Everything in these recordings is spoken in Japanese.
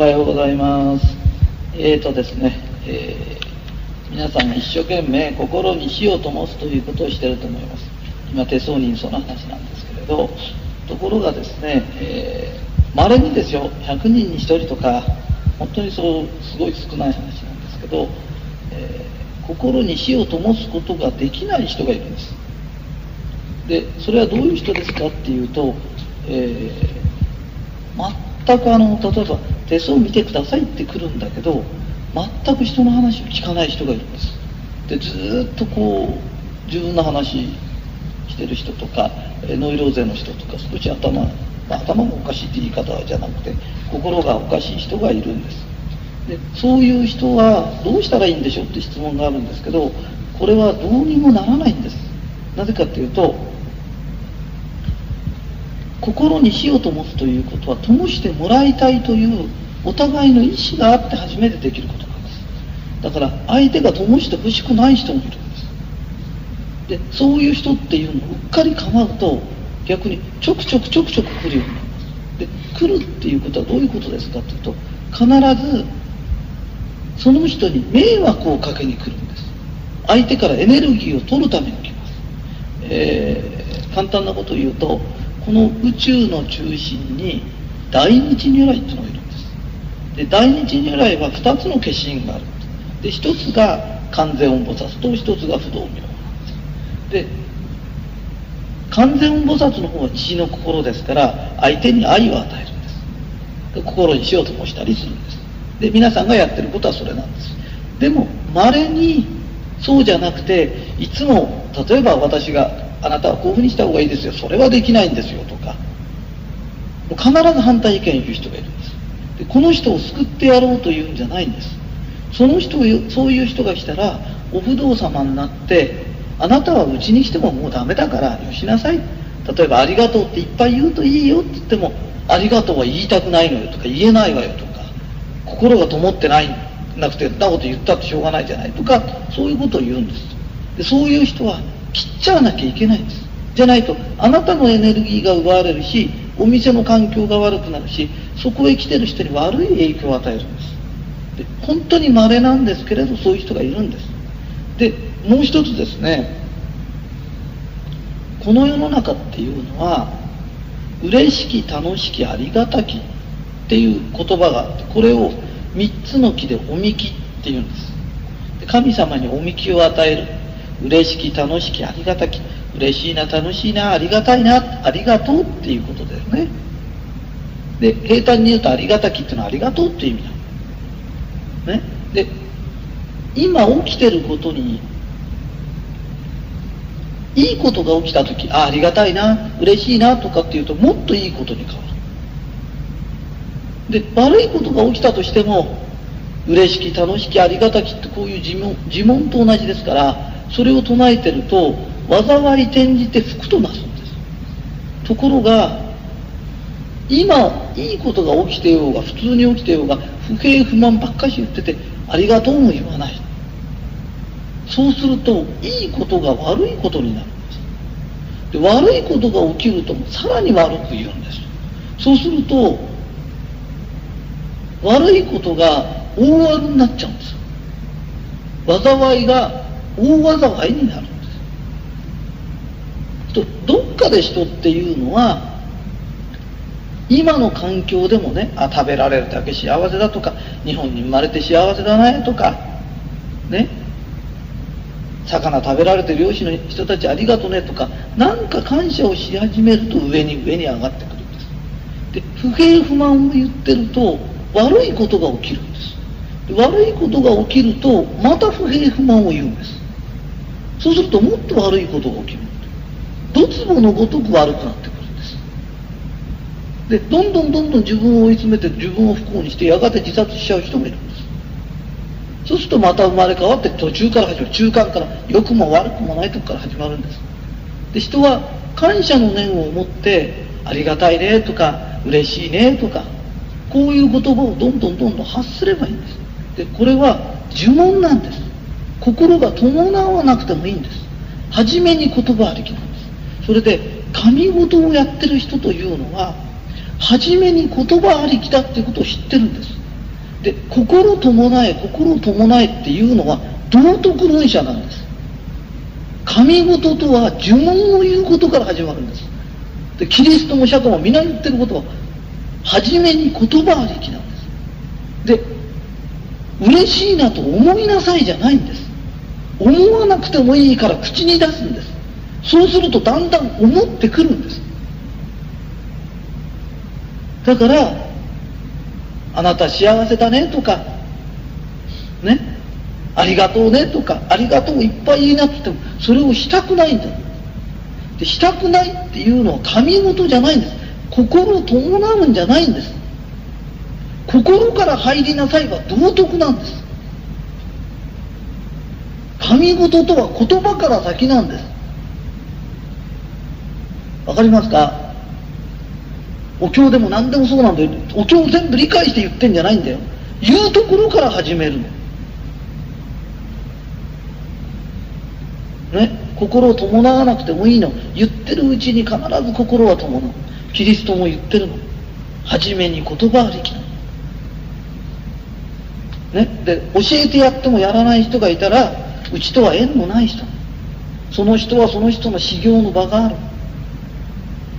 おはようございます。えーとですね、えー皆さん一生懸命心に火を灯すということをしていると思います。今、手相人相の話なんですけれど、ところがですね、えー、稀にですよ、100人に1人とか、本当にそう、すごい少ない話なんですけど、えー心に火を灯すことができない人がいるんです。で、それはどういう人ですかっていうと、えー全くあの例えば手相を見てくださいって来るんだけど全く人の話を聞かない人がいるんです。でずっとこう自分の話してる人とかえノイローゼの人とか少し頭、まあ、頭がおかしいって言い方じゃなくて心がおかしい人がいるんです。でそういう人はどうしたらいいんでしょうって質問があるんですけどこれはどうにもならないんです。なぜかっていうと心に火を灯すということは灯してもらいたいというお互いの意思があって初めてできることなんです。だから相手が灯してほしくない人もいるんです。でそういう人っていうのをうっかり構うと逆にちょくちょくちょくちょく来るようになります。で来るっていうことはどういうことですかっていうと必ずその人に迷惑をかけに来るんです。相手からエネルギーを取るために来ます、えー簡単なことを言うとこの宇宙の中心に大日如来っていうのがいるんです。で大日如来は2つの化身があるです。で一つが完全音菩薩と一つが不動明王なんです。で完全音菩薩の方は父の心ですから相手に愛を与えるんです。で心に火を灯したりするんです。で皆さんがやってることはそれなんです。でも稀にそうじゃなくていつも例えば私があなたはこういうふうにした方がいいですよ。それはできないんですよとか。もう必ず反対意見を言う人がいるんです。でこの人を救ってやろうというんじゃないんです。その人をそういう人が来たらお不動様になってあなたはうちに来てももうダメだからよしなさい。例えば「ありがとう」っていっぱい言うといいよって言っても「ありがとう」は言いたくないのよとか言えないわよとか心が灯ってないなくてんなこと言ったってしょうがないじゃないとかそういうことを言うんです。でそういう人は切っちゃわなきゃいけないんです。じゃないとあなたのエネルギーが奪われるしお店の環境が悪くなるしそこへ来てる人に悪い影響を与えるんです。で本当に稀なんですけれどそういう人がいるんです。でもう一つですね。この世の中っていうのは嬉しき楽しきありがたきっていう言葉があってこれを3つの木でおみきっていうんです。で神様におみきを与える。嬉しき楽しきありがたき嬉しいな楽しいなありがたいなありがとうっていうことだよね。で平坦に言うとありがたきっていうのはありがとうっていう意味なの。ね。で今起きてることにいいことが起きた時あありがたいな嬉しいなとかっていうともっといいことに変わる。で悪いことが起きたとしても嬉しき楽しきありがたきってこういう呪文呪文と同じですからそれを唱えてると災い転じて福となすんです。ところが今いいことが起きてようが普通に起きてようが不平不満ばっかし言っててありがとうも言わない。そうするといいことが悪いことになるんです。で悪いことが起きるとさらに悪く言うんです。そうすると悪いことが大悪になっちゃうんです。災いが大災いになるんです。とどっかで人っていうのは今の環境でもねあ食べられるだけ幸せだとか日本に生まれて幸せだねとかね。魚食べられて漁師の人たちありがとねとかなんか感謝をし始めると上に上に上がってくるんです。で不平不満を言ってると悪いことが起きるんです。で悪いことが起きるとまた不平不満を言うんです。そうするともっと悪いことが起きる。どつぼのごとく悪くなってくるんです。でどんどんどんどん自分を追い詰めて自分を不幸にしてやがて自殺しちゃう人もいる。んですそうするとまた生まれ変わって途中から始まる。中間から良くも悪くもないとこから始まるんです。で人は感謝の念を持ってありがたいねとか嬉しいねとかこういう言葉をどんどんどんどん発すればいいんです。でこれは呪文なんです。心が伴わなくてもいいんです。初めに言葉ありきなんです。それで神事をやってる人というのは初めに言葉ありきだっていうことを知ってるんです。で心伴え心伴えっていうのは道徳論者なんです。神事とは呪文を言うことから始まるんです。でキリストも釈迦も皆言ってることは初めに言葉ありきなんです。で嬉しいなと思いなさいじゃないんです。思わなくてもいいから口に出すんです。そうするとだんだん思ってくるんです。だからあなた幸せだねとかねありがとうねとかありがとういっぱい言いなっててもそれをしたくないんだ。でしたくないっていうのは神事じゃないんです。心を伴うんじゃないんです。心から入りなさいは道徳なんです。神事とは言葉から先なんです。わかりますか？お経でも何でもそうなんだよ。お経を全部理解して言ってんじゃないんだよ。言うところから始めるの。ね？心を伴わなくてもいいの。言ってるうちに必ず心は伴う。キリストも言ってるの。初めに言葉ありきなのね？で教えてやってもやらない人がいたらうちとは縁のない人。その人はその人の修行の場がある。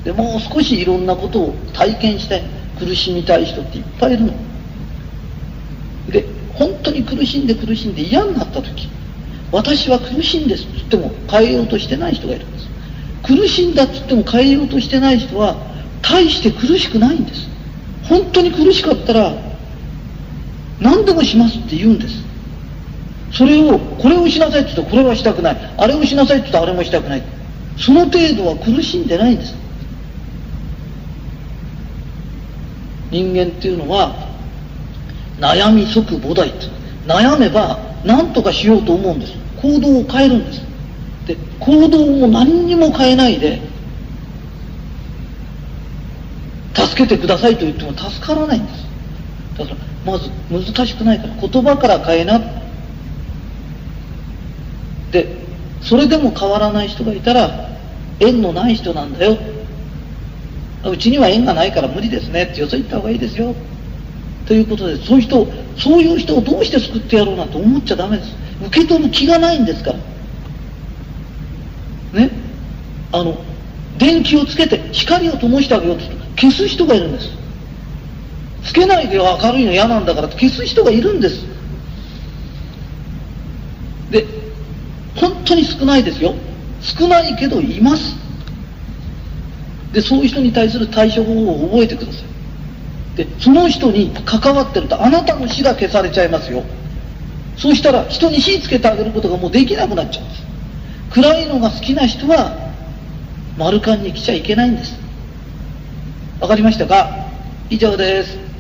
でもう少しいろんなことを体験して苦しみたい人っていっぱいいるの。で本当に苦しんで苦しんで嫌になった時私は苦しいんですって言っても変えようとしてない人がいるんです。苦しんだって言っても変えようとしてない人は大して苦しくないんです。本当に苦しかったら何でもしますって言うんです。それをこれをしなさいって言うとこれはしたくない。あれをしなさいって言うとあれもしたくない。その程度は苦しんでないんです。人間っていうのは悩み即菩提って悩めば何とかしようと思うんです。行動を変えるんです。で行動も何にも変えないで助けてくださいと言っても助からないんです。だからまず難しくないから言葉から変えなでそれでも変わらない人がいたら縁のない人なんだよ。うちには縁がないから無理ですね。ってよそ行った方がいいですよ。ということでそういう人そういう人をどうして救ってやろうなんて思っちゃダメです。受け取る気がないんですから。ね。あの電気をつけて光を灯してあげようとする。消す人がいるんです。つけないで明るいの嫌なんだから消す人がいるんです。で本当に少ないですよ。少ないけどいます。でそういう人に対する対処方法を覚えてください。でその人に関わってるとあなたの死が消されちゃいますよ。そうしたら人に火つけてあげることがもうできなくなっちゃうんです。暗いのが好きな人は丸カンに来ちゃいけないんです。わかりましたか？以上です。